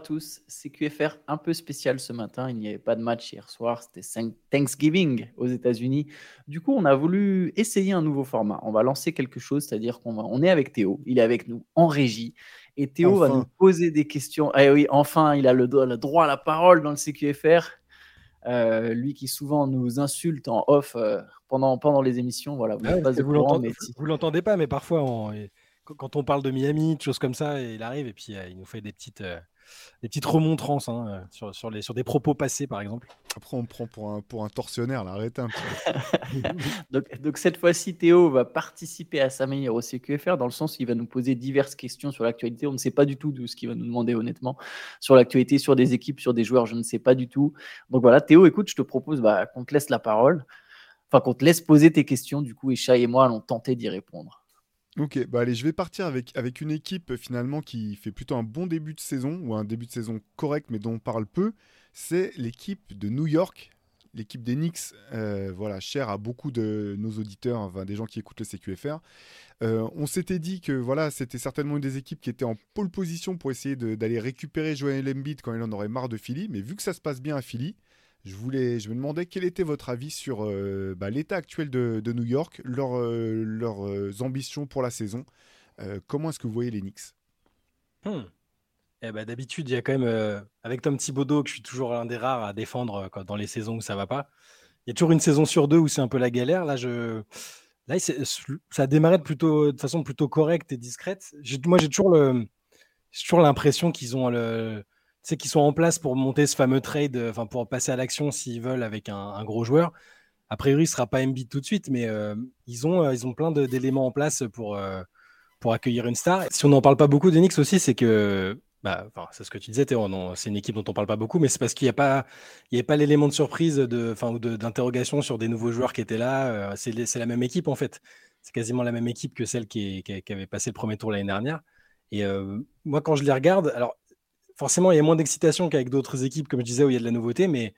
à tous. CQFR un peu spécial ce matin. Il n'y avait pas de match hier soir. C'était Thanksgiving aux États-Unis. Du coup, on a voulu essayer un nouveau format. On va lancer quelque chose, c'est-à-dire qu'on on est avec Théo. Il est avec nous en régie. Et Théo va nous poser des questions. Eh oui, enfin, il a le, droit à la parole dans le CQFR. Euh, lui qui souvent nous insulte en off euh, pendant, pendant les émissions. Voilà, vous l'entendez pas, mais parfois on, quand on parle de Miami, de choses comme ça, il arrive et puis euh, il nous fait des petites, euh, des petites remontrances hein, euh, sur, sur, les, sur des propos passés, par exemple. Après, on prend pour un, pour un tortionnaire, là, arrêtez un donc, donc, cette fois-ci, Théo va participer à sa manière au CQFR, dans le sens qu'il va nous poser diverses questions sur l'actualité. On ne sait pas du tout de ce qu'il va nous demander, honnêtement, sur l'actualité, sur des équipes, sur des joueurs, je ne sais pas du tout. Donc voilà, Théo, écoute, je te propose bah, qu'on te laisse la parole, enfin qu'on te laisse poser tes questions, du coup, et Chai et moi allons tenter d'y répondre. Ok, bah allez, je vais partir avec, une équipe finalement qui fait plutôt un bon début de saison, ou un début de saison correct, mais dont on parle peu. C'est l'équipe de New York, l'équipe des Knicks, euh, voilà, chère à beaucoup de nos auditeurs, des gens qui écoutent le CQFR. Euh, on s'était dit que voilà, c'était certainement une des équipes qui était en pole position pour essayer d'aller récupérer Joel Embiid quand il en aurait marre de Philly, mais vu que ça se passe bien à Philly, je, voulais, je me demandais quel était votre avis sur euh, bah, l'état actuel de, New York, leurs euh, ambitions pour la saison. Euh, comment est-ce que vous voyez les Knicks? Hmm. eh ben, D'habitude, il y a quand même, avec Tom Thibodeau, que je suis toujours l'un des rares à défendre dans les saisons où ça va pas, il y a toujours une saison sur deux où c'est un peu la galère. Là, ça a démarré de façon plutôt correcte et discrète. Moi, j'ai toujours l'impression qu'ils ont le c'est qu'ils sont en place pour monter ce fameux trade, euh, enfin pour passer à l'action s'ils veulent avec un, gros joueur. A priori, ce sera pas Embiid tout de suite, mais euh, ils, ont, euh, ils ont plein d'éléments en place pour, pour accueillir une star. Si on n'en parle pas beaucoup d'Enix aussi, c'est que bah, c'est ce que tu disais, c'est une équipe dont on parle pas beaucoup, mais c'est parce qu'il n'y a pas, il pas l'élément de surprise de, enfin, ou d'interrogation sur des nouveaux joueurs qui étaient là. c'est la même équipe en fait. C'est quasiment la même équipe que celle qui avait passé le premier tour l'année dernière. Et moi, quand je les regarde, alors forcément, il y a moins d'excitation qu'avec d'autres équipes, comme je disais, où il y a de la nouveauté, mais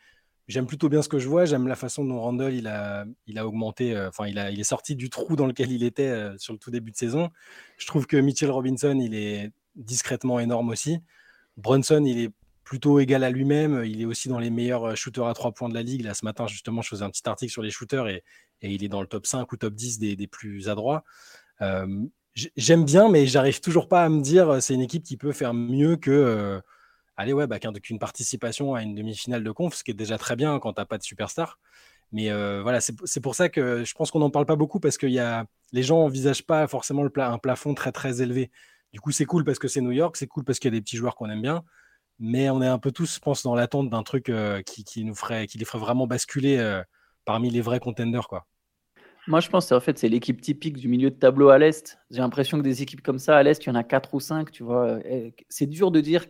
j'aime plutôt bien ce que je vois. J'aime la façon dont Randall il a, il a augmenté, euh, enfin, il, il est sorti du trou dans lequel il était euh, sur le tout début de saison. Je trouve que Mitchell Robinson, il est discrètement énorme aussi. Brunson, il est plutôt égal à lui-même. Il est aussi dans les meilleurs euh, shooters à trois points de la ligue. Là, ce matin, justement, je faisais un petit article sur les shooters et, il est dans le top 5 ou top 10 des, des plus adroits. J'aime bien, mais j'arrive toujours pas à me dire c'est une équipe qui peut faire mieux que allez ouais, bah, qu'une participation à une demi-finale de conf, ce qui est déjà très bien quand tu n'as pas de superstar. Mais euh, voilà, c'est pour ça que je pense qu'on n'en parle pas beaucoup parce que y a, les gens n'envisagent pas forcément le un plafond très très élevé. Du coup, c'est cool parce que c'est New York, c'est cool parce qu'il y a des petits joueurs qu'on aime bien, mais on est un peu tous, je pense, dans l'attente d'un truc euh, qui, nous ferait, qui les ferait vraiment basculer euh, parmi les vrais contenders, quoi. Moi, je pense que en fait, c'est l'équipe typique du milieu de tableau à l'Est. J'ai l'impression que des équipes comme ça à l'Est, il y en a 4 ou 5, tu vois. C'est dur de dire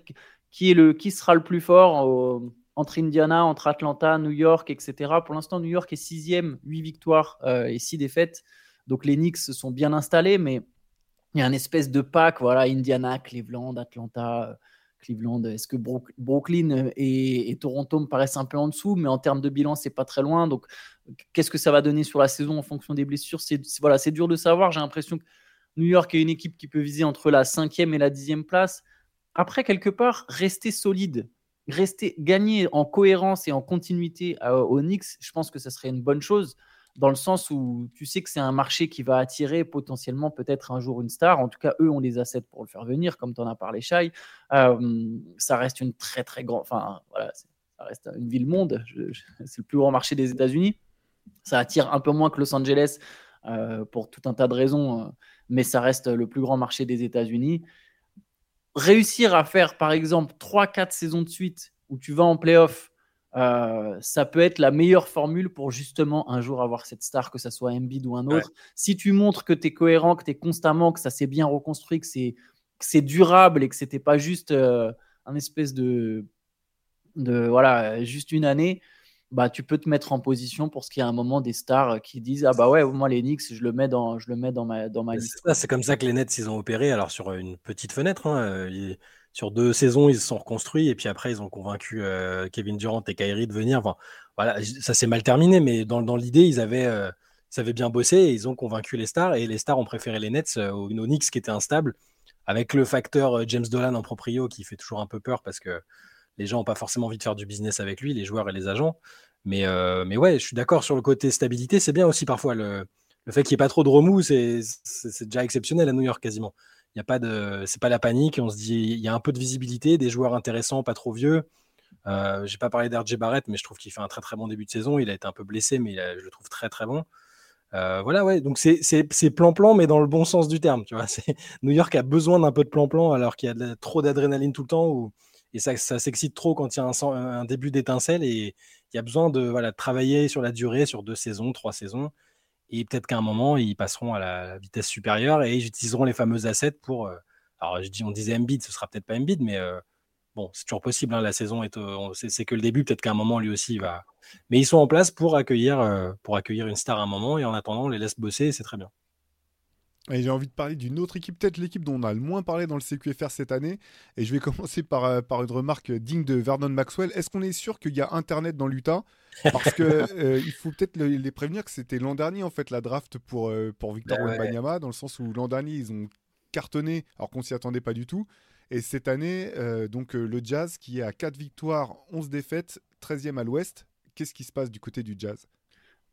qui, est le, qui sera le plus fort entre Indiana, entre Atlanta, New York, etc. Pour l'instant, New York est sixième, huit victoires euh, et six défaites. Donc les Knicks se sont bien installés, mais il y a un espèce de pack, voilà, Indiana, Cleveland, Atlanta, euh, Cleveland. Est-ce que Brooklyn et, Toronto me paraissent un peu en dessous, mais en termes de bilan, c'est pas très loin. Donc, qu'est-ce que ça va donner sur la saison en fonction des blessures? C'est voilà, c'est dur de savoir. J'ai l'impression que New York est une équipe qui peut viser entre la cinquième et la dixième place après, quelque part, rester solide, rester, gagner en cohérence et en continuité euh, au Knicks, je pense que ça serait une bonne chose dans le sens où tu sais que c'est un marché qui va attirer potentiellement peut-être un jour une star. En tout cas, eux ont les assets pour le faire venir, comme tu en as parlé, Shai. Euh, ça reste une très très grande, enfin voilà, ça reste une ville monde. c'est le plus grand marché des États-Unis. Ça attire un peu moins que Los Angeles euh, pour tout un tas de raisons, mais ça reste le plus grand marché des États-Unis réussir à faire, par exemple, 3-4 saisons de suite où tu vas en playoff, euh, ça peut être la meilleure formule pour justement un jour avoir cette star, que ce soit Embiid ou un autre. Si tu montres que tu es cohérent, que tu es constamment, que ça s'est bien reconstruit, que c'est durable et que c'était pas juste euh, un espèce de, de voilà, juste une année, bah, tu peux te mettre en position pour ce qui est un moment des stars qui disent ah bah ouais moi les Knicks je le mets dans je le mets dans ma dans ma liste. C'est comme ça que les Nets ils ont opéré alors sur une petite fenêtre hein, euh, sur deux saisons ils se sont reconstruits et puis après ils ont convaincu euh, Kevin Durant et Kyrie de venir. Enfin, voilà ça s'est mal terminé mais dans, dans l'idée ils avaient euh, ils avaient bien bossé et ils ont convaincu les stars et les stars ont préféré les Nets aux, aux Knicks qui étaient instables avec le facteur James Dolan en proprio qui fait toujours un peu peur parce que les gens n'ont pas forcément envie de faire du business avec lui, les joueurs et les agents. Mais, mais ouais, je suis d'accord sur le côté stabilité. C'est bien aussi parfois le, le fait qu'il n'y ait pas trop de remous, c'est déjà exceptionnel à New York quasiment. Il y a pas de, c'est pas la panique. On se dit, il y a un peu de visibilité, des joueurs intéressants, pas trop vieux. Euh, J'ai pas parlé d'RJ Barrett, mais je trouve qu'il fait un très très bon début de saison. Il a été un peu blessé, mais je le trouve très très bon. Euh, voilà, ouais. Donc c'est plan-plan, mais dans le bon sens du terme. Tu vois, New York a besoin d'un peu de plan-plan, alors qu'il y a trop d'adrénaline tout le temps, et ça, ça s'excite trop quand il y a un, début d'étincelle, et il y a besoin de voilà travailler sur la durée, sur deux saisons, trois saisons. Et peut-être qu'à un moment, ils passeront à la vitesse supérieure et ils utiliseront les fameux assets pour. Euh, alors, je dis, on disait Embiid, ce sera peut-être pas Embiid, mais euh, bon, c'est toujours possible. Hein, la saison est, c'est que le début. Peut-être qu'à un moment, lui aussi, il va. Mais ils sont en place pour accueillir, euh, pour accueillir une star à un moment et en attendant, on les laisse bosser. C'est très bien. Et j'ai envie de parler d'une autre équipe, peut-être l'équipe dont on a le moins parlé dans le CQFR cette année. Et je vais commencer par, euh, par une remarque digne de Vernon Maxwell. Est-ce qu'on est sûr qu'il y a Internet dans l'Utah? Parce que euh, il faut peut-être les prévenir que c'était l'an dernier en fait la draft pour, euh, pour Victor Wembanyama, dans le sens où l'an dernier ils ont cartonné alors qu'on s'y attendait pas du tout. Et cette année, donc le Jazz qui est à 4 victoires, 11 défaites, 13e à l'ouest. Qu'est-ce qui se passe du côté du Jazz?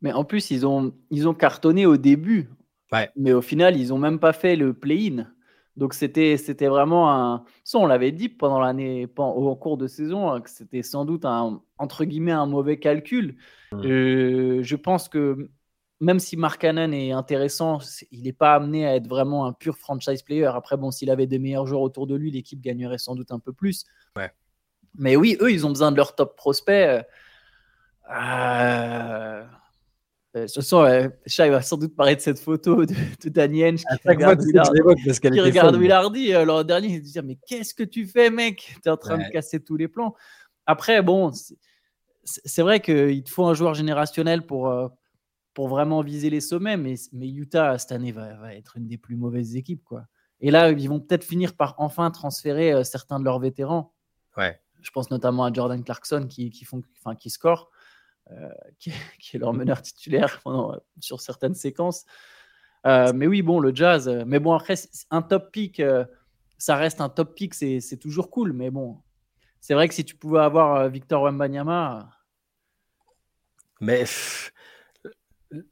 Mais en plus, ils ont, ils ont cartonné au début. Mais au final, ils n'ont même pas fait le play-in. Donc c'était c'était vraiment un. Ça, on l'avait dit pendant l'année, au cours de saison, hein, que c'était sans doute un entre guillemets un mauvais calcul. Mmh. Euh, je pense que même si Mark Cannon est intéressant, il n'est pas amené à être vraiment un pur franchise player. Après, bon, s'il avait des meilleurs joueurs autour de lui, l'équipe gagnerait sans doute un peu plus. Mais oui, eux, ils ont besoin de leur top prospect. Euh, euh, ce sont, euh, Chat va sans doute parler de cette photo de, de Daniel qui regarde, Willardy, euh, l'an dernier. Il dit Mais qu'est-ce que tu fais, mec? Tu es en train de casser tous les plans. Après, bon, c'est vrai qu'il te faut un joueur générationnel pour, euh, pour vraiment viser les sommets, mais, mais Utah, cette année, va, va, être une des plus mauvaises équipes. Quoi. Et là, ils vont peut-être finir par enfin transférer certains de leurs vétérans. Ouais. Je pense notamment à Jordan Clarkson qui, qui, font, enfin, qui score. Euh, qui, est leur meneur titulaire pendant, sur certaines séquences. Euh, mais oui, bon, le jazz. Euh, mais bon, après, un top pick, ça reste un top pick, c'est toujours cool. Mais bon, c'est vrai que si tu pouvais avoir Victor Wembanyama. Mais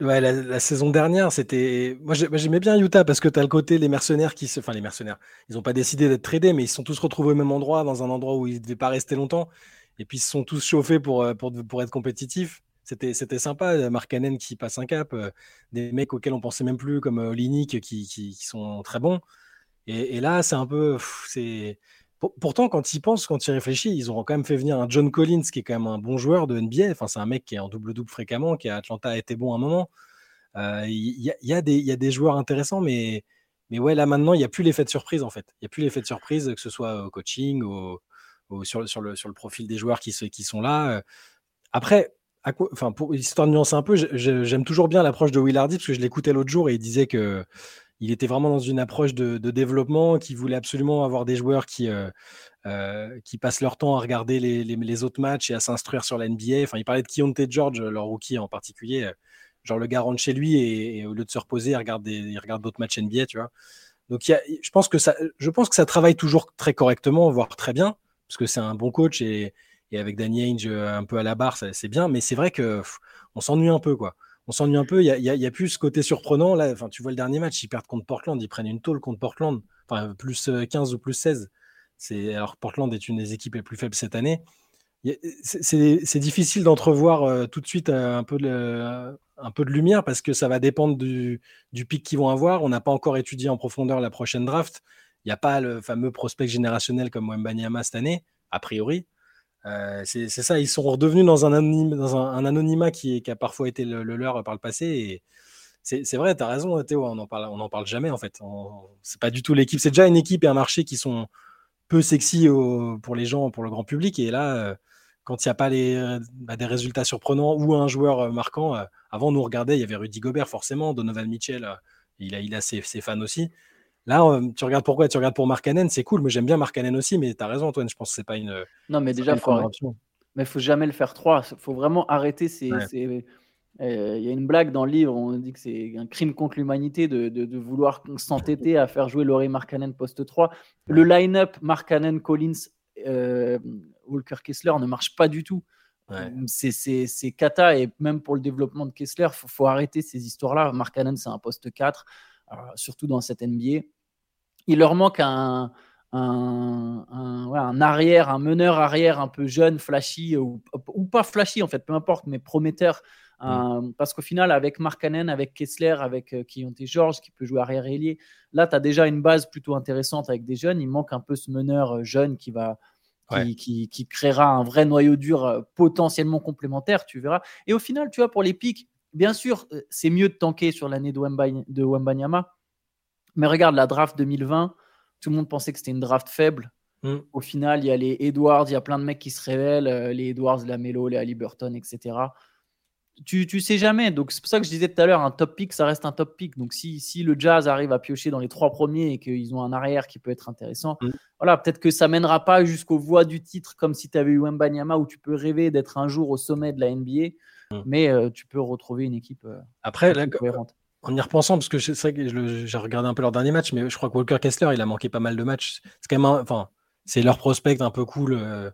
la, saison dernière, c'était. Moi, j'aimais bien Utah parce que tu as le côté les mercenaires qui se. Enfin, les mercenaires, ils n'ont pas décidé d'être tradés, mais ils se sont tous retrouvés au même endroit, dans un endroit où ils ne devaient pas rester longtemps et puis ils se sont tous chauffés pour, euh, pour, être compétitifs. C'était, c'était sympa, euh, Mark Cannon qui passe un cap, euh, des mecs auxquels on pensait même plus, comme Olinik, qui, qui, sont très bons. Et, là, c'est un peu. c'est... Pourtant, quand ils pensent, quand ils réfléchissent, ils auront quand même fait venir un John Collins, qui est quand même un bon joueur de NBA. Enfin, c'est un mec qui est en double-double fréquemment, qui à Atlanta a été bon à un moment. Il y, y, a des, y a des joueurs intéressants, mais, mais ouais, là maintenant, il n'y a plus l'effet de surprise en fait. Il n'y a plus l'effet de surprise, que ce soit au coaching, au, sur, le, profil des joueurs qui, sont là. Euh. Après, enfin, pour histoire de nuancer un peu, j'aime toujours bien l'approche de Will Hardy parce que je l'écoutais l'autre jour et il disait que il était vraiment dans une approche de, développement, qui voulait absolument avoir des joueurs qui, euh, euh, passent leur temps à regarder les, autres matchs et à s'instruire sur la NBA. Enfin, il parlait de Keontae George, leur rookie en particulier. Genre, le gars rentre chez lui et, au lieu de se reposer, il regarde, il regarde d'autres matchs NBA, tu vois. Donc, je, pense que ça, je pense que ça travaille toujours très correctement, voire très bien parce que c'est un bon coach et, avec Danny Ainge euh, un peu à la barre, c'est bien. Mais c'est vrai que on s'ennuie un peu, quoi. On s'ennuie un peu. Il y a, plus ce côté surprenant. Là, enfin, tu vois le dernier match, ils perdent contre Portland, ils prennent une tôle contre Portland, enfin plus 15 euh, ou plus 16. C'est alors Portland est une des équipes les plus faibles cette année. C'est difficile d'entrevoir euh, tout de suite un peu, de, lumière parce que ça va dépendre du, du pic qu'ils vont avoir. On n'a pas encore étudié en profondeur la prochaine draft. Il n'y a pas le fameux prospect générationnel comme Wembanyama cette année, a priori. Euh, c'est ça, ils sont redevenus dans un, dans un, anonymat qui, a parfois été le, leur par le passé. C'est vrai, tu as raison, Théo, on n'en parle, parle jamais en fait. C'est pas du tout l'équipe. C'est déjà une équipe et un marché qui sont peu sexy pour les gens, pour le grand public. Et là, euh, quand il n'y a pas euh, bah, des résultats surprenants ou un joueur marquant, avant, nous regardait, il y avait Rudy Gobert forcément, Donovan Mitchell, il a, ses fans aussi. Là, euh, tu regardes pourquoi Tu regardes pour Mark Cannon, c'est cool. Moi, j'aime bien Mark Cannon aussi, mais tu as raison, Antoine. Je pense que c'est pas une. Non, mais déjà, faut mais il faut jamais le faire trois. Il faut vraiment arrêter ces, Euh, il y a une blague dans le livre, on dit que c'est un crime contre l'humanité de, de, vouloir s'entêter à faire jouer Laurie Markkanen poste 3. Le line-up Markkanen, Collins, euh, Walker Kessler ne marche pas du tout. C'est cata et même pour le développement de Kessler, il faut, faut, arrêter ces histoires-là. Markkanen, c'est un poste 4, surtout dans cette NBA. Il leur manque un, un, un, arrière, un meneur arrière un peu jeune, flashy, ou, ou, pas flashy en fait, peu importe, mais prometteur Mm. parce qu'au final, avec Markkanen, avec Kessler, avec euh, Kionte George, qui peut jouer arrière ailier, là, tu as déjà une base plutôt intéressante avec des jeunes. Il manque un peu ce meneur euh, jeune qui va. Qui, qui, créera un vrai noyau dur euh, potentiellement complémentaire, tu verras. Et au final, tu vois, pour les pics, bien sûr, c'est mieux de tanker sur l'année de, de Wembanyama. Mais regarde, la draft 2020, tout le monde pensait que c'était une draft faible. Mm. Au final, il y a les Edwards, il y a plein de mecs qui se révèlent, les Edwards, la Melo, les Halliburton, etc tu, tu sais jamais. Donc, c'est pour ça que je disais tout à l'heure, un top pick, ça reste un top pick. Donc, si, si le Jazz arrive à piocher dans les trois premiers et qu'ils ont un arrière qui peut être intéressant, mm. voilà, peut-être que ça mènera pas jusqu'aux voies du titre comme si tu avais eu Mbanyama où tu peux rêver d'être un jour au sommet de la NBA, mm. mais euh, tu peux retrouver une équipe euh, Après, cohérente. En y repensant, parce que c'est que j'ai regardé un peu leur dernier match, mais je crois que Walker Kessler, il a manqué pas mal de matchs. C'est quand même, enfin, c'est leur prospect un peu cool. Euh,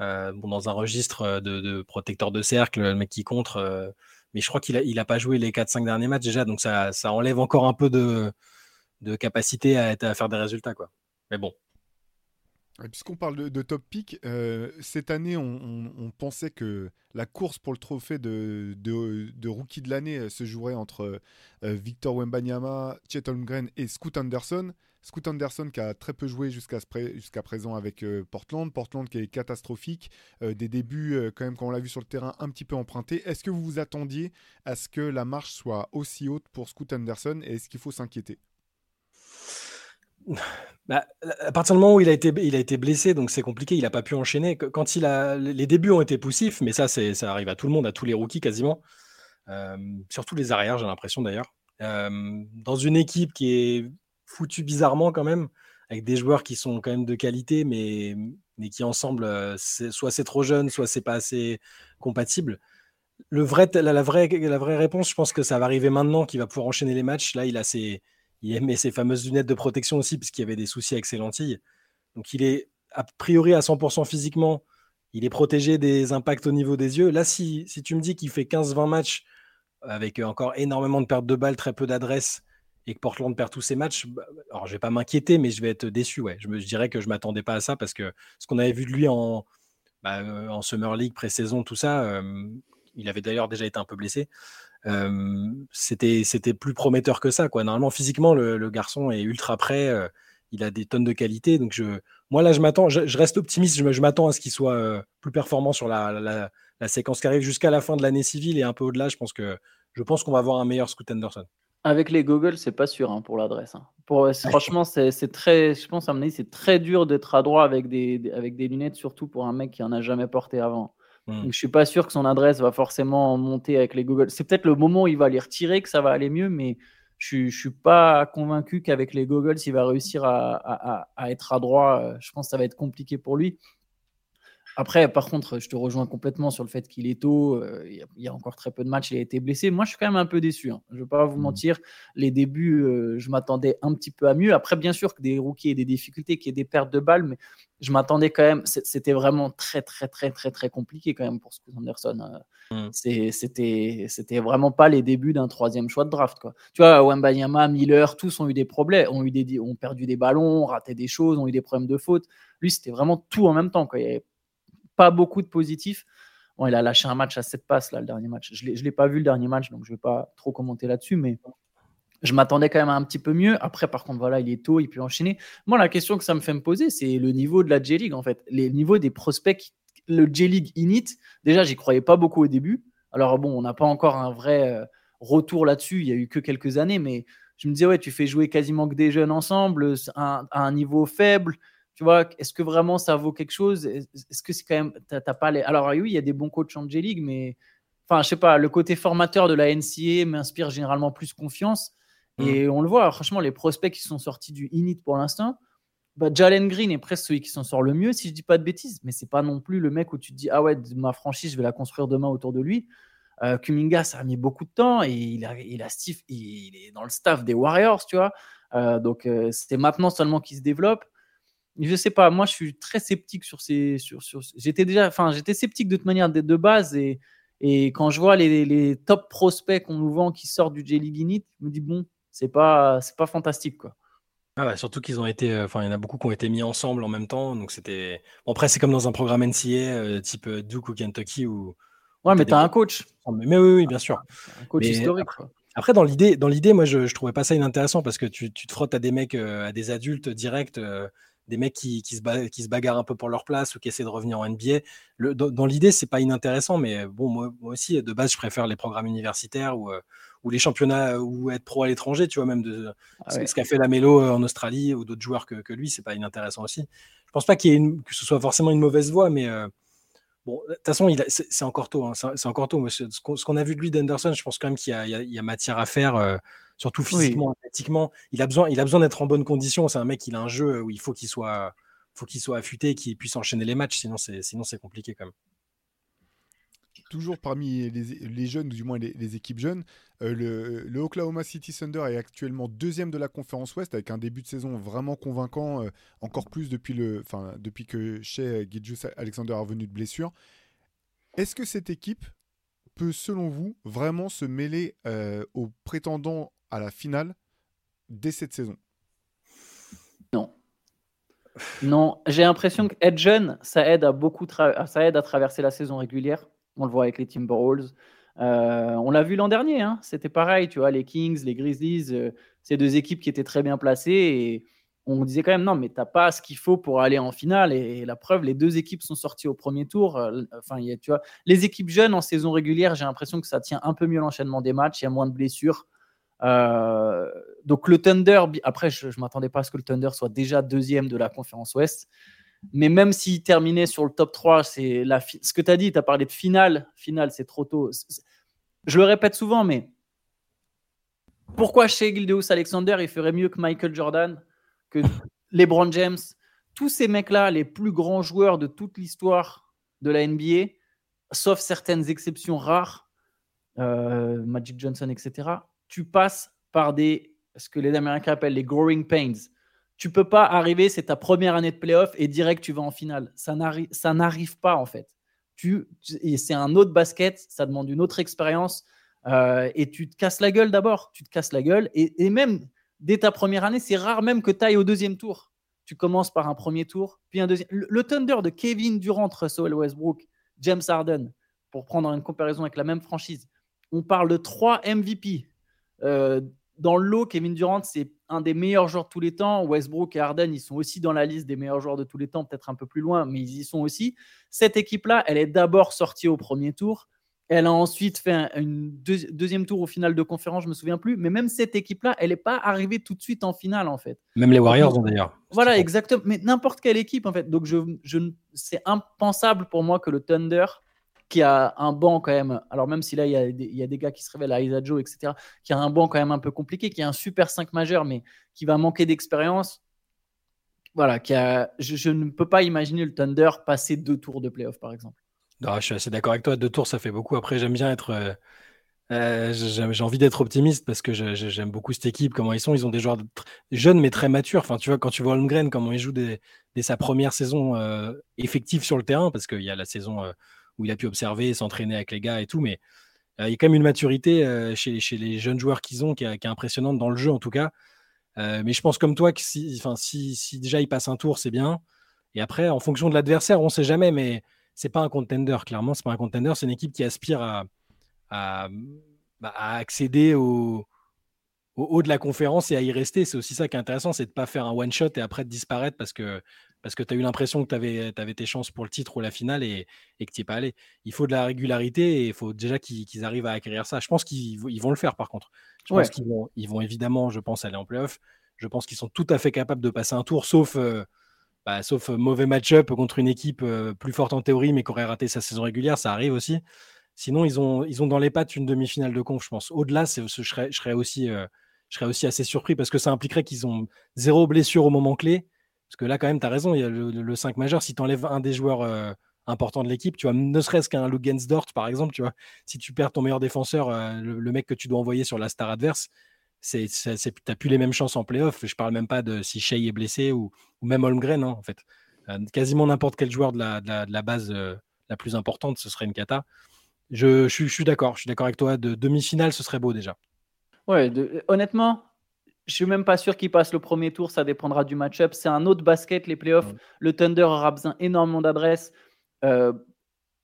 euh, dans un registre euh, de, protecteur de cercle, le mec qui contre. Mais je crois qu'il n'a il a pas joué les 4-5 derniers matchs déjà, donc ça, ça, enlève encore un peu de, de capacité à, à, faire des résultats. Quoi. Mais bon. Puisqu'on parle de, top pick, cette année, on, pensait que la course pour le trophée de, rookie de l'année se jouerait entre Victor Wembanyama, Chet Holmgren et Scoot Anderson. Scoot Anderson qui a très peu joué jusqu'à présent avec euh, Portland. Portland qui est catastrophique. Euh, des débuts, euh, quand même, quand on l'a vu sur le terrain, un petit peu empruntés. Est-ce que vous vous attendiez à ce que la marche soit aussi haute pour Scoot Anderson et est-ce qu'il faut s'inquiéter? Bah, à partir du moment où il a été, il a été blessé, donc c'est compliqué, il n'a pas pu enchaîner. Quand il a, les débuts ont été poussifs, mais ça, ça arrive à tout le monde, à tous les rookies quasiment, surtout les arrières, j'ai l'impression d'ailleurs. dans une équipe qui est foutu bizarrement quand même, avec des joueurs qui sont quand même de qualité, mais, mais qui ensemble, euh, soit c'est trop jeune, soit c'est pas assez compatible. Le vrai, la, vraie, la vraie réponse, je pense que ça va arriver maintenant, qu'il va pouvoir enchaîner les matchs. Là, il a ses, il met ses fameuses lunettes de protection aussi, puisqu'il y avait des soucis avec ses lentilles. Donc, il est a priori à 100% physiquement. Il est protégé des impacts au niveau des yeux. Là, si, si tu me dis qu'il fait 15-20 matchs avec encore énormément de pertes de balles, très peu d'adresse, et que Portland perd tous ses matchs, bah, alors je vais pas m'inquiéter, mais je vais être déçu. Ouais. Je me dirais que je m'attendais pas à ça parce que ce qu'on avait vu de lui en, bah, euh, en Summer League, pré-saison, tout ça, il avait d'ailleurs déjà été un peu blessé. C'était, c'était plus prometteur que ça. Quoi. Normalement, physiquement, le, garçon est ultra prêt. Il a des tonnes de qualité. Donc, je, moi, là, je m'attends, je, reste optimiste. Je, m'attends à ce qu'il soit plus performant sur la, la, séquence qui arrive jusqu'à la fin de l'année civile et un peu au-delà. Je pense que je pense qu'on va avoir un meilleur Scoot Anderson. Avec les goggles, c'est pas sûr hein, pour l'adresse. Hein. Franchement, c'est très, je pense à mon c'est très dur d'être adroit avec des, avec des lunettes, surtout pour un mec qui en a jamais porté avant. Hmm. Donc, je suis pas sûr que son adresse va forcément monter avec les goggles. C'est peut-être le moment où il va les retirer que ça va aller mieux, mais je, je suis pas convaincu qu'avec les goggles, il va réussir à, à, à, être adroit. Je pense que ça va être compliqué pour lui. Après, par contre, je te rejoins complètement sur le fait qu'il est tôt. Euh, il y, a encore très peu de matchs. Il a été blessé. Moi, je suis quand même un peu déçu. Hein. Je ne vais pas vous mmh. mentir. Les débuts, euh, je m'attendais un petit peu à mieux. Après, bien sûr que des rookies aient des difficultés, qu'il y ait des pertes de balles, mais je m'attendais quand même. C'était vraiment très, très, très, très, très compliqué quand même pour Scott Anderson. Euh. C'était, c'était vraiment pas les débuts d'un troisième choix de draft. Quoi. Tu vois, Wembanyama, Miller, tous ont eu des problèmes, ont, eu des, ont perdu des ballons, ont raté des choses, ont eu des problèmes de faute. Lui, c'était vraiment tout en même temps. Quoi. Il y avait pas beaucoup de positifs. Bon, il a lâché un match à 7 passes, là, le dernier match. Je ne l'ai pas vu le dernier match, donc je ne vais pas trop commenter là-dessus, mais je m'attendais quand même à un petit peu mieux. Après, par contre, voilà, il est tôt, il peut enchaîner. Moi, la question que ça me fait me poser, c'est le niveau de la J-League, en fait. Les niveaux des prospects, le J-League init, déjà, j'y croyais pas beaucoup au début. Alors, bon, on n'a pas encore un vrai euh, retour là-dessus. Il y a eu que quelques années, mais je me disais, ouais, tu fais jouer quasiment que des jeunes ensemble, à un niveau faible tu vois, est-ce que vraiment ça vaut quelque chose? Est-ce que c'est quand même. T'as, pas les... Alors, oui, il y a des bons coachs en J-League, mais. Enfin, je sais pas, le côté formateur de la NCA m'inspire généralement plus confiance. Mmh. Et on le voit, franchement, les prospects qui sont sortis du Init pour l'instant, bah, Jalen Green est presque celui qui s'en sort le mieux, si je dis pas de bêtises. Mais c'est pas non plus le mec où tu te dis, ah ouais, ma franchise, je vais la construire demain autour de lui. Kuminga, ça a mis beaucoup de temps et il, a, il, a Steve, il, est dans le staff des Warriors, tu vois. donc, c'était maintenant seulement qu'il se développe. Je sais pas, moi, je suis très sceptique sur ces. Sur, sur, j'étais déjà, enfin, j'étais sceptique de toute manière de, de base et, et quand je vois les, les top prospects qu'on nous vend qui sortent du Jelly Bean je me dis bon, c'est pas, c'est pas fantastique quoi. Ah surtout qu'ils ont été, euh, enfin, il y en a beaucoup qui ont été mis ensemble en même temps, donc c'était. Bon, après, c'est comme dans un programme NCA euh, type euh, Duke ou Kentucky où. Ouais, mais tu as un coach. Mais, oui, oui, bien sûr. Un coach historique. Après, dans l'idée, dans l'idée, moi, je, je trouvais pas ça inintéressant parce que tu, tu te frottes à des mecs, à des adultes directs, des mecs qui, qui, se qui se bagarrent un peu pour leur place ou qui essaient de revenir en NBA. Le, dans, dans l'idée, c'est pas inintéressant, mais bon, moi, moi, aussi, de base, je préfère les programmes universitaires ou ou les championnats ou être pro à l'étranger, tu vois, même de ah ce, qu'a fait la Mélo euh, en Australie ou d'autres joueurs que, que lui, c'est pas inintéressant aussi. Je pense pas qu'il y ait une, que ce soit forcément une mauvaise voie, mais euh, bon, de toute façon, c'est encore tôt. Hein, c'est encore tôt. Ce qu'on a vu de lui, d'Anderson, je pense quand même qu'il y, y, a matière à faire, euh, surtout physiquement, athlétiquement. Il a besoin, il a besoin d'être en bonne condition. C'est un mec, il a un jeu où il faut qu'il soit, faut qu'il soit affûté, qu'il puisse enchaîner les matchs. Sinon, c'est, sinon c'est compliqué quand même toujours parmi les, jeunes, ou du moins les, équipes jeunes, euh, le, Oklahoma City Thunder est actuellement deuxième de la conférence Ouest avec un début de saison vraiment convaincant, euh, encore plus depuis, le, depuis que chez Gidjus Alexander est revenu de blessure. Est-ce que cette équipe peut, selon vous, vraiment se mêler euh, aux prétendants à la finale dès cette saison Non. Non, j'ai l'impression qu'être jeune, ça aide à beaucoup, ça aide à traverser la saison régulière. On le voit avec les Timberwolves. Euh, on l'a vu l'an dernier, hein. c'était pareil, tu vois, les Kings, les Grizzlies, euh, c'est deux équipes qui étaient très bien placées et on disait quand même non, mais t'as pas ce qu'il faut pour aller en finale. Et, la preuve, les deux équipes sont sorties au premier tour. Euh, enfin, tu vois, les équipes jeunes en saison régulière, j'ai l'impression que ça tient un peu mieux l'enchaînement des matchs, il y a moins de blessures. Donc le Thunder, après, je, ne m'attendais pas à ce que le Thunder soit déjà deuxième de la conférence Ouest. Mais même s'il terminait sur le top 3, c'est la ce que tu as dit, tu as parlé de finale. Finale, c'est trop tôt. Je le répète souvent, mais pourquoi chez Gildeus Alexander, il ferait mieux que Michael Jordan, que LeBron James? Tous ces mecs-là, les plus grands joueurs de toute l'histoire de la NBA, sauf certaines exceptions rares, euh, Magic Johnson, etc., tu passes par des, ce que les Américains appellent les growing pains tu peux pas arriver, c'est ta première année de playoff et direct tu vas en finale. Ça n'arrive pas en fait. Tu, c'est un autre basket, ça demande une autre expérience euh, et tu te casses la gueule d'abord. Tu te casses la gueule et, même dès ta première année, c'est rare même que tu ailles au deuxième tour. Tu commences par un premier tour, puis un deuxième. Le, Thunder de Kevin Durant, Russell Westbrook, James Harden, pour prendre une comparaison avec la même franchise, on parle de trois MVP. Euh, dans le lot, Kevin Durant, c'est un des meilleurs joueurs de tous les temps. Westbrook et Harden, ils sont aussi dans la liste des meilleurs joueurs de tous les temps, peut-être un peu plus loin, mais ils y sont aussi. Cette équipe-là, elle est d'abord sortie au premier tour. Elle a ensuite fait un deuxième tour au final de conférence, je me souviens plus. Mais même cette équipe-là, elle n'est pas arrivée tout de suite en finale, en fait. Même les Warriors, d'ailleurs. Voilà, exactement. Mais n'importe quelle équipe, en fait. Donc, je, je c'est impensable pour moi que le Thunder qui a un banc quand même, alors même si là il y, a des, il y a des gars qui se révèlent à Isa Joe, etc., qui a un banc quand même un peu compliqué, qui a un super 5 majeur, mais qui va manquer d'expérience. Voilà, qui a, je, ne peux pas imaginer le Thunder passer deux tours de playoff, par exemple. je suis assez d'accord avec toi, deux tours ça fait beaucoup. Après, j'aime bien être. Euh, euh, j'ai envie d'être optimiste parce que j'aime beaucoup cette équipe, comment ils sont. Ils ont des joueurs jeunes mais très matures. Enfin, tu vois, quand tu vois Holmgren, comment il joue dès, sa première saison euh, effective sur le terrain, parce qu'il y a la saison où il a pu observer, s'entraîner avec les gars et tout. Mais euh, il y a quand même une maturité euh, chez, les jeunes joueurs qu'ils ont qui, est impressionnante dans le jeu en tout cas. Euh, mais je pense comme toi que si, si, si déjà il passe un tour, c'est bien. Et après, en fonction de l'adversaire, on ne sait jamais, mais c'est pas un contender, clairement, c'est pas un contender, c'est une équipe qui aspire à, à, bah, accéder au, au, haut de la conférence et à y rester. C'est aussi ça qui est intéressant, c'est de ne pas faire un one-shot et après de disparaître parce que parce que tu as eu l'impression que tu avais, avais, tes chances pour le titre ou la finale et, et que tu n'y es pas allé. Il faut de la régularité et il faut déjà qu'ils arrivent à acquérir ça. Je pense qu'ils vont le faire par contre. Je pense qu'ils vont, ils vont évidemment, je pense, aller en playoff. Je pense qu'ils sont tout à fait capables de passer un tour, sauf, euh, bah, sauf euh, mauvais match-up contre une équipe euh, plus forte en théorie, mais qui aurait raté sa saison régulière. Ça arrive aussi. Sinon, ils ont, ils ont dans les pattes une demi-finale de conf, je pense. Au-delà, je serais, je, serais aussi, je serais aussi assez surpris parce que ça impliquerait qu'ils ont zéro blessure au moment clé parce que là, quand même, tu as raison, il y a le, 5 majeur. Si tu enlèves un des joueurs, euh, important de l'équipe. Tu vois, ne serait-ce qu'un Lugensdort, par exemple, tu vois, si tu perds ton meilleur défenseur, le, mec que tu dois envoyer sur la star adverse, c'est, t'as plus les mêmes chances en playoff. Je parle même pas de si Shea est blessé ou, même Holmgren, hein, en fait. quasiment n'importe quel joueur de la, de la, base la plus importante, ce serait une cata. Je, je, suis d'accord, je suis d'accord avec toi. De demi-finale, ce serait beau déjà. Ouais, honnêtement, je suis même pas sûr qu'il passe le premier tour. Ça dépendra du match-up. C'est un autre basket, les playoffs. Le Thunder aura besoin énormément d'adresses. Euh,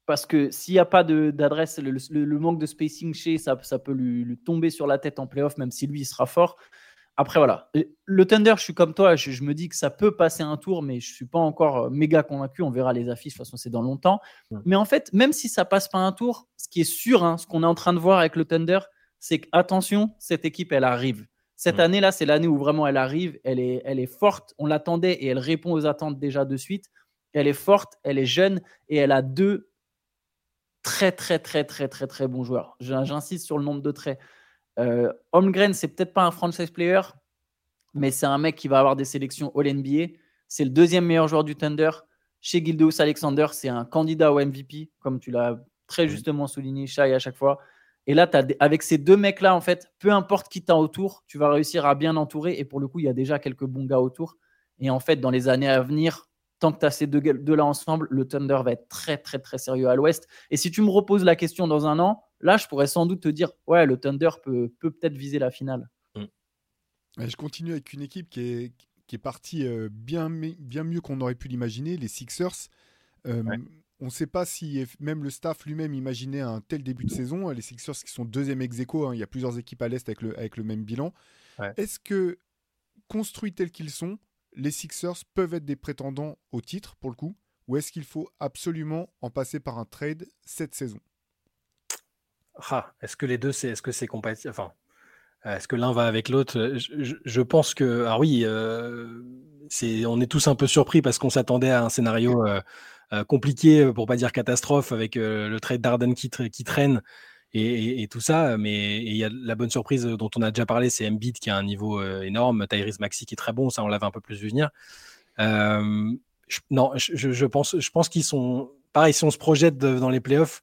parce que s'il n'y a pas d'adresse, le, manque de spacing chez, ça, ça peut lui, tomber sur la tête en playoff, même si lui, il sera fort. Après, voilà. Le Thunder, je suis comme toi. Je, me dis que ça peut passer un tour, mais je ne suis pas encore euh, méga convaincu. On verra les affiches. De toute façon, c'est dans longtemps. Mais en fait, même si ça passe pas un tour, ce qui est sûr, hein, ce qu'on est en train de voir avec le Thunder, c'est attention, cette équipe, elle arrive. Cette mm. année-là, c'est l'année où vraiment elle arrive, elle est, elle est forte, on l'attendait et elle répond aux attentes déjà de suite. Elle est forte, elle est jeune et elle a deux très, très, très, très, très, très bons joueurs. J'insiste sur le nombre de traits. Euh, Holmgren, c'est peut-être pas un franchise player, mais c'est un mec qui va avoir des sélections All-NBA. C'est le deuxième meilleur joueur du Thunder. Chez Gildeus Alexander, c'est un candidat au MVP, comme tu l'as très justement souligné, Shai, à chaque fois. Et là, as avec ces deux mecs-là, en fait, peu importe qui t'as autour, tu vas réussir à bien entourer. Et pour le coup, il y a déjà quelques bons gars autour. Et en fait, dans les années à venir, tant que tu as ces deux-là ensemble, le Thunder va être très, très, très sérieux à l'ouest. Et si tu me reposes la question dans un an, là, je pourrais sans doute te dire, ouais, le Thunder peut peut-être viser la finale. Mm. Je continue avec une équipe qui est, qui est partie euh, bien, bien mieux qu'on aurait pu l'imaginer, les Sixers. Euh, on ne sait pas si même le staff lui-même imaginait un tel début de saison. Les Sixers qui sont deuxième ex aequo, hein, il y a plusieurs équipes à l'Est avec le, avec le même bilan. Est-ce que, construits tels qu'ils sont, les Sixers peuvent être des prétendants au titre pour le coup Ou est-ce qu'il faut absolument en passer par un trade cette saison? Ah, Est-ce que les deux, c'est est-ce que c'est compatible Enfin, est-ce que l'un va avec l'autre? Je, pense que. Ah oui, euh, c'est, on est tous un peu surpris parce qu'on s'attendait à un scénario. Euh, compliqué, euh, pour pas dire catastrophe, avec euh, le trade d'Arden qui, traîne et, tout ça. Mais il y a la bonne surprise dont on a déjà parlé, c'est Embiid qui a un niveau énorme, Tyrese Maxi qui est très bon, ça on l'avait un peu plus vu venir. non, je, pense, je pense qu'ils sont pareil. Si on se projette dans les playoffs,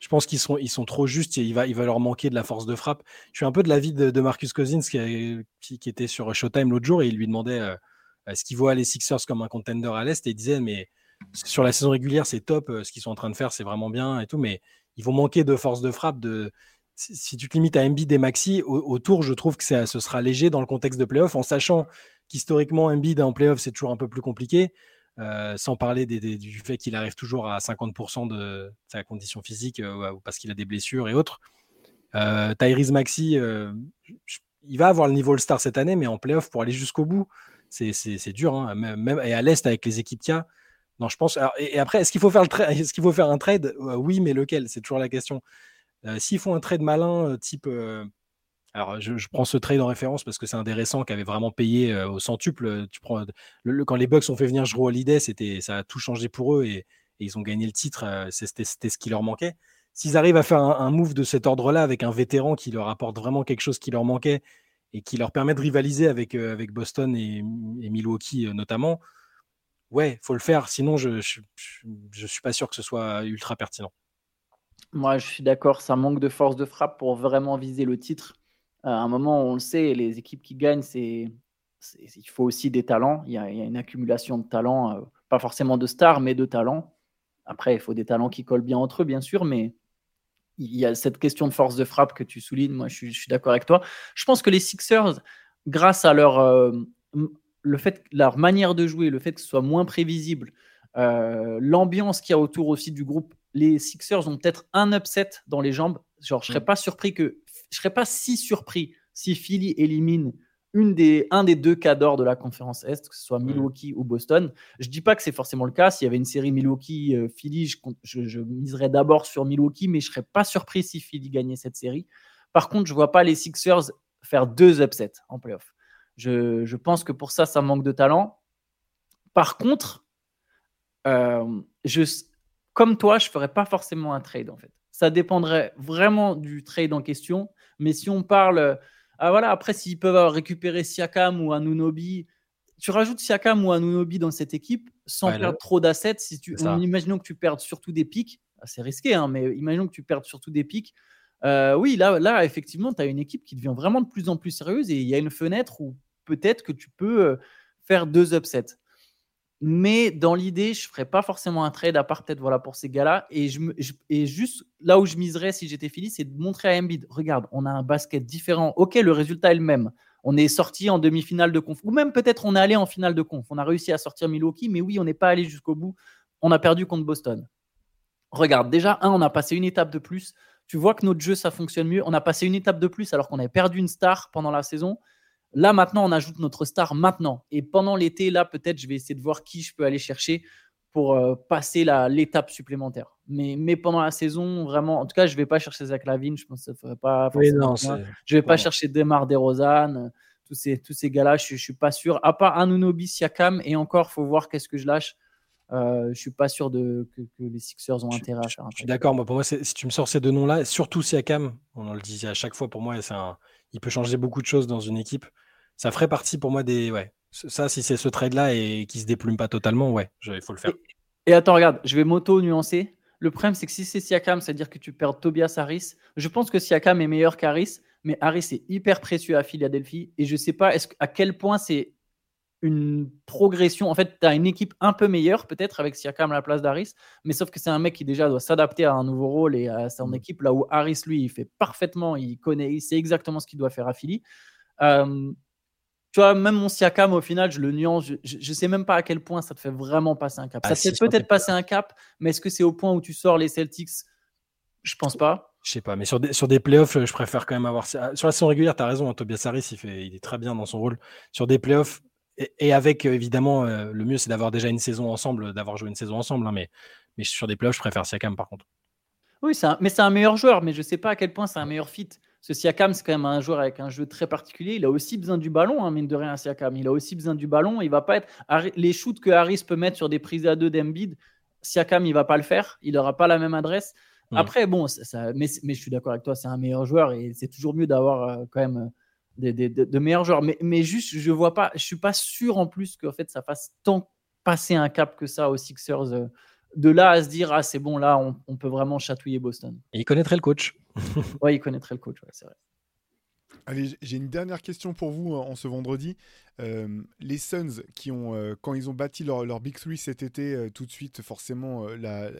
je pense qu'ils sont, ils sont trop justes et il va, il va leur manquer de la force de frappe. Je suis un peu de l'avis de, Marcus Cousins qui, qui, était sur Showtime l'autre jour et il lui demandait est ce qu'il voit les Sixers comme un contender à l'Est et il disait mais sur la saison régulière, c'est top. Euh, ce qu'ils sont en train de faire, c'est vraiment bien et tout. Mais ils vont manquer de force de frappe. De... Si tu te limites à Embiid et Maxi, autour, je trouve que ce sera léger dans le contexte de playoff, en sachant qu'historiquement, Embiid en playoff, c'est toujours un peu plus compliqué. Euh, sans parler du fait qu'il arrive toujours à 50% de sa condition physique euh, parce qu'il a des blessures et autres. Tyrese Maxi, il va avoir le niveau All-Star cette année, mais en playoff, pour aller jusqu'au bout, c'est dur. Hein. Même, et à l'Est, avec les équipes qu'il non, je pense. et, après, est-ce qu'il faut, faire un trade? Euh, Oui, mais lequel? C'est toujours la question. Euh, s'ils font un trade malin, euh, type. alors, je, prends ce trade en référence parce que c'est un des récents qui avait vraiment payé au centuple. Tu prends, quand les Bucks ont fait venir Jrue Holiday, ça a tout changé pour eux et, ils ont gagné le titre. C'était, ce qui leur manquait. S'ils arrivent à faire un, move de cet ordre-là avec un vétéran qui leur apporte vraiment quelque chose qui leur manquait et qui leur permet de rivaliser avec, avec Boston et Milwaukee notamment, ouais, faut le faire. Sinon, je, je, suis pas sûr que ce soit ultra pertinent. Moi, je suis d'accord. Ça manque de force de frappe pour vraiment viser le titre. Euh, à un moment, on le sait, les équipes qui gagnent, c'est il faut aussi des talents. Il y a, une accumulation de talents, euh, pas forcément de stars, mais de talents. Après, il faut des talents qui collent bien entre eux, bien sûr, mais il y a cette question de force de frappe que tu soulignes. Moi, je suis, d'accord avec toi. Je pense que les Sixers, grâce à leur, euh, le fait, leur manière de jouer, le fait que ce soit moins prévisible, euh, l'ambiance qu'il y a autour aussi du groupe, les Sixers ont peut-être un upset dans les jambes. Genre, je serais mm. pas surpris que, je serais pas si surpris si Philly élimine une des, un des deux cadors de la conférence Est, que ce soit mm. Milwaukee ou Boston. Je dis pas que c'est forcément le cas. S'il y avait une série Milwaukee-Philly, euh, je, je, miserais d'abord sur Milwaukee, mais je serais pas surpris si Philly gagnait cette série. Par contre, je vois pas les Sixers faire deux upsets en playoff. Je, pense que pour ça, ça manque de talent. Par contre, euh, je, comme toi, je ne ferais pas forcément un trade en fait. Ça dépendrait vraiment du trade en question. Mais si on parle, ah voilà, après s'ils peuvent récupérer Siakam ou Anunobi, tu rajoutes Siakam ou Anunobi dans cette équipe sans perdre trop d'assets. Si tu, imaginons que tu perds surtout des pics, ah, c'est risqué, hein, mais imaginons que tu perds surtout des pics. Euh, oui, là, là, effectivement, tu as une équipe qui devient vraiment de plus en plus sérieuse et il y a une fenêtre où peut-être que tu peux euh, faire deux upsets. Mais dans l'idée, je ne ferais pas forcément un trade à part peut-être voilà, pour ces gars-là. Et, juste là où je miserais si j'étais Philly, c'est de montrer à Embiid regarde, on a un basket différent. Ok, le résultat est le même. On est sorti en demi-finale de conf. Ou même peut-être on est allé en finale de conf. On a réussi à sortir Milwaukee, mais oui, on n'est pas allé jusqu'au bout. On a perdu contre Boston. Regarde, déjà, un, on a passé une étape de plus. Tu vois que notre jeu, ça fonctionne mieux. On a passé une étape de plus alors qu'on avait perdu une star pendant la saison. Là, maintenant, on ajoute notre star maintenant. Et pendant l'été, là, peut-être, je vais essayer de voir qui je peux aller chercher pour euh, passer l'étape supplémentaire. Mais, mais pendant la saison, vraiment, en tout cas, je ne vais pas chercher Zach Lavine. Je pense que ça ferait pas. je ne vais pas chercher Demar DeRozan. Tous ces, tous ces gars-là, je ne suis pas sûr. À part Anunobi, Siakam, et encore, il faut voir qu'est-ce que je lâche. Euh, je suis pas sûr de, que, les Sixers ont intérêt à faire un Je suis d'accord. Moi, pour moi, si tu me sors ces deux noms-là, surtout Siakam, on le disait à chaque fois, pour moi, un, il peut changer beaucoup de choses dans une équipe. Ça ferait partie pour moi des. Ouais. Ça, si c'est ce trade-là et qui se déplume pas totalement, ouais, il faut le faire. Et, attends, regarde, je vais m'auto-nuancer. Le problème, c'est que si c'est Siakam, c'est-à-dire que tu perds Tobias Harris. Je pense que Siakam est meilleur qu'Harris, mais Harris est hyper précieux à Philadelphie. Et je sais pas est à quel point c'est une progression? En fait, tu as une équipe un peu meilleure, peut-être, avec Siakam à la place d'Harris, mais sauf que c'est un mec qui déjà doit s'adapter à un nouveau rôle et à son mm. équipe, là où Harris, lui, il fait parfaitement, il connaît, il sait exactement ce qu'il doit faire à Philly. Euh, tu vois, même mon Siakam, au final, je le nuance, je, ne sais même pas à quel point ça te fait vraiment passer un cap. Ah, ça te fait peut-être passer un cap, mais est-ce que c'est au point où tu sors les Celtics? Je pense pas. Je sais pas, mais sur des, sur des playoffs, je préfère quand même avoir. Sur la saison régulière, tu as raison, hein, Tobias Harris, il, fait, il est très bien dans son rôle. Sur des playoffs, et, avec, euh, évidemment, euh, le mieux, c'est d'avoir déjà une saison ensemble, d'avoir joué une saison ensemble. Hein, mais, mais sur des playoffs, je préfère Siakam, par contre. Oui, mais c'est un meilleur joueur, mais je ne sais pas à quel point c'est un meilleur fit. Ce Siakam, c'est quand même un joueur avec un jeu très particulier. Il a aussi besoin du ballon, hein, mine de rien, Siakam. Il a aussi besoin du ballon. Il va pas être les shoots que Harris peut mettre sur des prises à deux d'Embiid. Siakam, il va pas le faire. Il n'aura pas la même adresse. Mmh. Après, bon, ça, mais, mais, je suis d'accord avec toi, c'est un meilleur joueur et c'est toujours mieux d'avoir euh, quand même de, meilleurs joueurs. Mais, mais, juste, je vois pas, je suis pas sûr en plus qu'en fait ça fasse tant passer un cap que ça aux Sixers. Euh, de là à se dire ah c'est bon là on, peut vraiment chatouiller Boston. Et il connaîtrait le coach. ouais, il connaîtrait le coach, c'est vrai. Allez, j'ai une dernière question pour vous en ce vendredi. Euh, les Suns, qui ont, euh, quand ils ont bâti leur, leur Big Three cet été, tout de suite, forcément, la,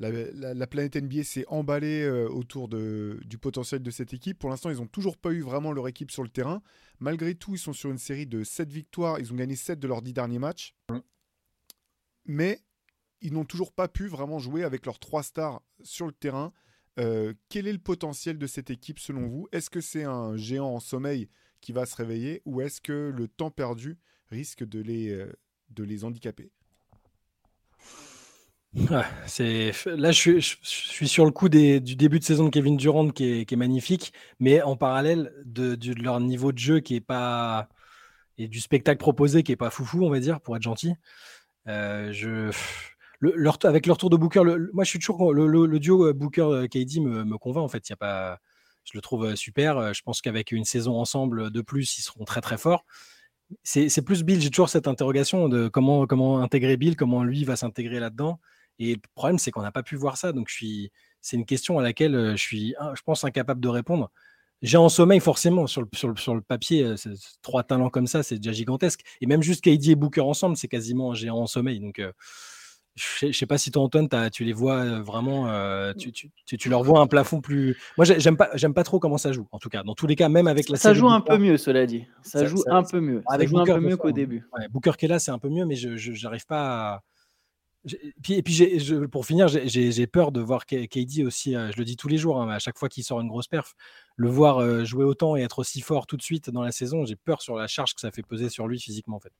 la, planète NBA s'est emballée euh, autour de, du potentiel de cette équipe. Pour l'instant, ils n'ont toujours pas eu vraiment leur équipe sur le terrain. Malgré tout, ils sont sur une série de 7 victoires. Ils ont gagné 7 de leurs 10 derniers matchs. Mais ils n'ont toujours pas pu vraiment jouer avec leurs 3 stars sur le terrain. Euh, quel est le potentiel de cette équipe selon vous? Est-ce que c'est un géant en sommeil qui va se réveiller ou est-ce que le temps perdu risque de les, euh, de les handicaper? Là, je suis, sur le coup du début de saison de Kevin Durant qui est, magnifique, mais en parallèle de, leur niveau de jeu qui est pas et du spectacle proposé qui est pas foufou, on va dire, pour être gentil. Euh, je, leur, avec leur tour de Booker, moi je suis toujours le, duo euh, Booker KD me, me, convainc en fait. Il y a pas, je le trouve euh, super. Je pense qu'avec une saison ensemble de plus, ils seront très très forts c'est plus Bill. J'ai toujours cette interrogation de comment, comment intégrer Bill, comment lui va s'intégrer là-dedans. Et le problème, c'est qu'on n'a pas pu voir ça. Donc, c'est une question à laquelle euh, je suis, je pense, incapable de répondre. J'ai en sommeil, forcément, sur le, sur le, papier, euh, trois talents comme ça, c'est déjà gigantesque. Et même juste KD et Booker ensemble, c'est quasiment un géant en sommeil. Donc, euh, je ne sais pas si toi, Antoine, tu les vois vraiment, tu, leur vois un plafond plus. Moi, j'aime pas, pas trop comment ça joue, en tout cas. Dans tous les cas, même avec la Ça joue un peu mieux, cela dit. Ça, joue un peu mieux. Ça joue un peu mieux qu'au début. Booker qui est là, c'est un peu mieux, mais je n'arrive pas à puis, et puis, pour finir, j'ai peur de voir KD aussi, je le dis tous les jours, hein, à chaque fois qu'il sort une grosse perf, le voir jouer autant et être aussi fort tout de suite dans la saison, j'ai peur sur la charge que ça fait peser sur lui physiquement en fait.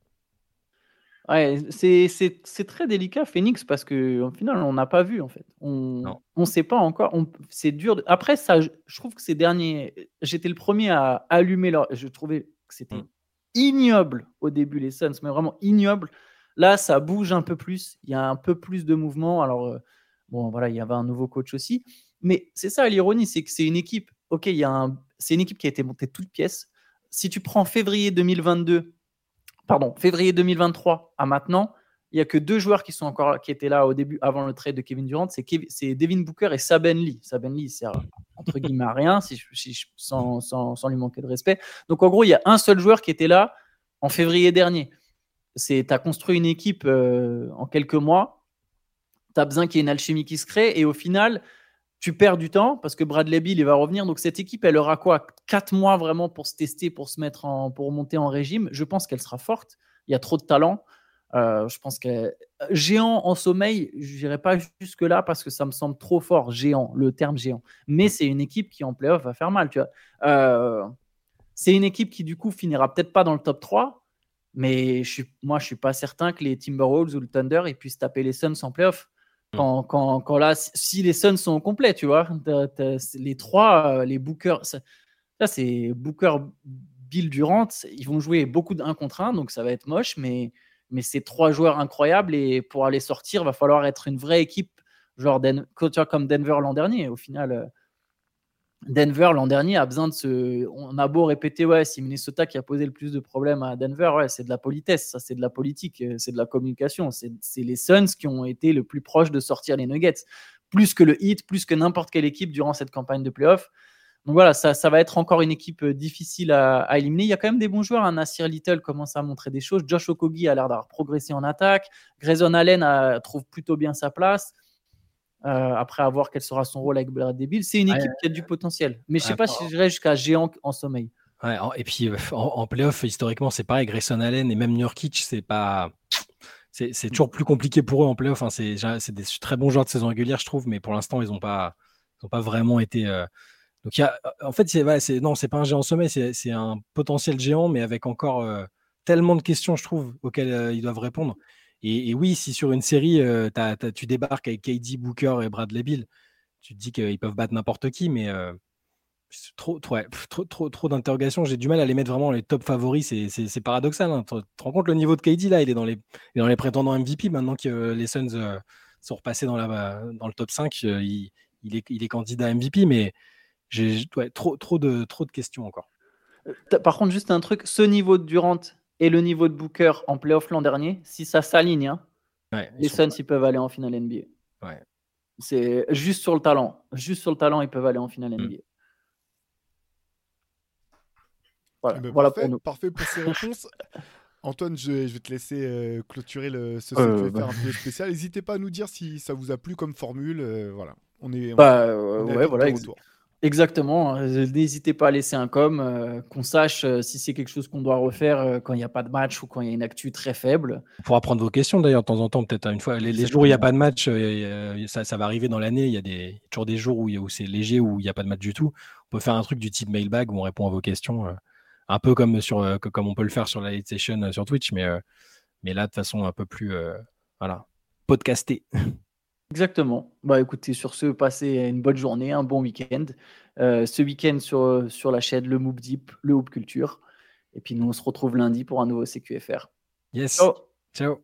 Ouais, c'est très délicat Phoenix parce qu'au final on n'a pas vu en fait. On ne sait pas encore. C'est dur. Après ça, je, trouve que ces derniers, j'étais le premier à allumer leur. Je trouvais que c'était mmh. ignoble au début les Suns, mais vraiment ignoble Là, ça bouge un peu plus. Il y a un peu plus de mouvement. Alors, euh, bon, voilà, il y avait un nouveau coach aussi. Mais c'est ça l'ironie, c'est que c'est une équipe. Ok, il y a un, c'est une équipe qui a été montée toute pièce. Si tu prends février 2022 pardon, février 2023 à maintenant, il n'y a que deux joueurs qui sont encore qui étaient là au début, avant le trade de Kevin Durant, c'est, Devin Booker et Saben Lee. Saben Lee sert entre guillemets à rien, si, sans, sans, lui manquer de respect. Donc en gros, il y a un seul joueur qui était là en février dernier. Tu as construit une équipe euh, en quelques mois, tu as besoin qu'il y ait une alchimie qui se crée, et au final, tu perds du temps parce que Bradley Bill il va revenir. Donc cette équipe, elle aura quoi? Quatre mois vraiment pour se tester, pour se mettre en, pour monter en régime. Je pense qu'elle sera forte. Il y a trop de talent. Euh, je pense que géant en sommeil, je n'irai pas jusque là parce que ça me semble trop fort, géant, le terme géant. Mais c'est une équipe qui en playoff va faire mal, tu vois. Euh, c'est une équipe qui du coup finira peut-être pas dans le top 3, mais je suis, moi je suis pas certain que les Timberwolves ou le Thunder ils puissent taper les Suns en playoff. Mm. Quand, quand, quand, là, si les Suns sont complets, tu vois, les trois, euh, les Booker, ça, c'est Booker, Bill Durant, ils vont jouer beaucoup d'un contre un, donc ça va être moche, mais, mais c'est trois joueurs incroyables et pour aller sortir, va falloir être une vraie équipe, genre Den comme Denver l'an dernier. Au final, euh, Denver l'an dernier a besoin de se. On a beau répéter, ouais, c'est Minnesota qui a posé le plus de problèmes à Denver, ouais, c'est de la politesse, ça, c'est de la politique, euh, c'est de la communication. C'est les Suns qui ont été le plus proches de sortir les Nuggets, plus que le Heat, plus que n'importe quelle équipe durant cette campagne de playoff. Donc voilà, ça, ça va être encore une équipe euh, difficile à, éliminer. Il y a quand même des bons joueurs. Hein. Little commence à montrer des choses. Josh Okogi a l'air d'avoir progressé en attaque. Grayson Allen trouve plutôt bien sa place. Euh, après avoir quel sera son rôle avec Bradley Bill. C'est une équipe qui a du potentiel. Mais je ne sais pas si j'irai jusqu'à géant en sommeil. Ouais, et puis euh, en, playoff, historiquement, c'est pareil. Grayson Allen et même Nurkic, c'est pas. C'est toujours plus compliqué pour eux en playoff. Hein. C'est des très bons joueurs de saison régulière, je trouve, mais pour l'instant, ils n'ont pas, pas vraiment été. Euh, donc, y a, en fait, c'est non, c'est pas un géant en sommeil, c'est un potentiel géant, mais avec encore tellement de questions, je trouve, auxquelles ils doivent répondre. Et, oui, si sur une série, euh, tu débarques avec KD, Booker et Bradley Bill, tu te dis qu'ils peuvent battre n'importe qui, mais euh, trop, trop, trop, trop, d'interrogations. J'ai du mal à les mettre vraiment les top favoris. C'est paradoxal. Hein. Tu te rends compte le niveau de KD là Il est dans les, dans les prétendants MVP maintenant que les Suns euh, sont repassés dans, le top 5. il, est, candidat MVP, mais j'ai trop, trop, de, trop de questions encore. Par contre, juste un truc, ce niveau de Durant, et le niveau de Booker en playoff l'an dernier, si ça s'aligne, hein, les Suns ils peuvent aller en finale NBA. C'est juste sur le talent. Juste sur le talent, ils peuvent aller en finale NBA. Hmm. Voilà, eh ben, voilà parfait, pour parfait, pour ces réponses. Antoine, je, vais te laisser euh, clôturer le, ce euh, faire un peu spécial. N'hésitez pas à nous dire si ça vous a plu comme formule. Euh, voilà, on est. Bah, ouais, voilà. Exactement. Hein. N'hésitez pas à laisser un com, euh, qu'on sache euh, si c'est quelque chose qu'on doit refaire euh, quand il n'y a pas de match ou quand il y a une actu très faible. On pourra prendre vos questions d'ailleurs de temps en temps, peut-être hein, une fois. Les, jours où il n'y a pas de match, ça, ça, va arriver dans l'année. Il y a des, toujours des jours où, où c'est léger, où il n'y a pas de match du tout. On peut faire un truc du type mailbag où on répond à vos questions, un peu comme, sur, comme on peut le faire sur la Light Session sur Twitch, mais, mais là de façon un peu plus voilà, podcastée. Exactement. Bah écoutez, sur ce, passez une bonne journée, un bon week-end. Euh, ce week-end sur, sur la chaîne Le Moop Deep, le Hoop Culture. Et puis nous, on se retrouve lundi pour un nouveau CQFR. Yes. Ciao. Ciao.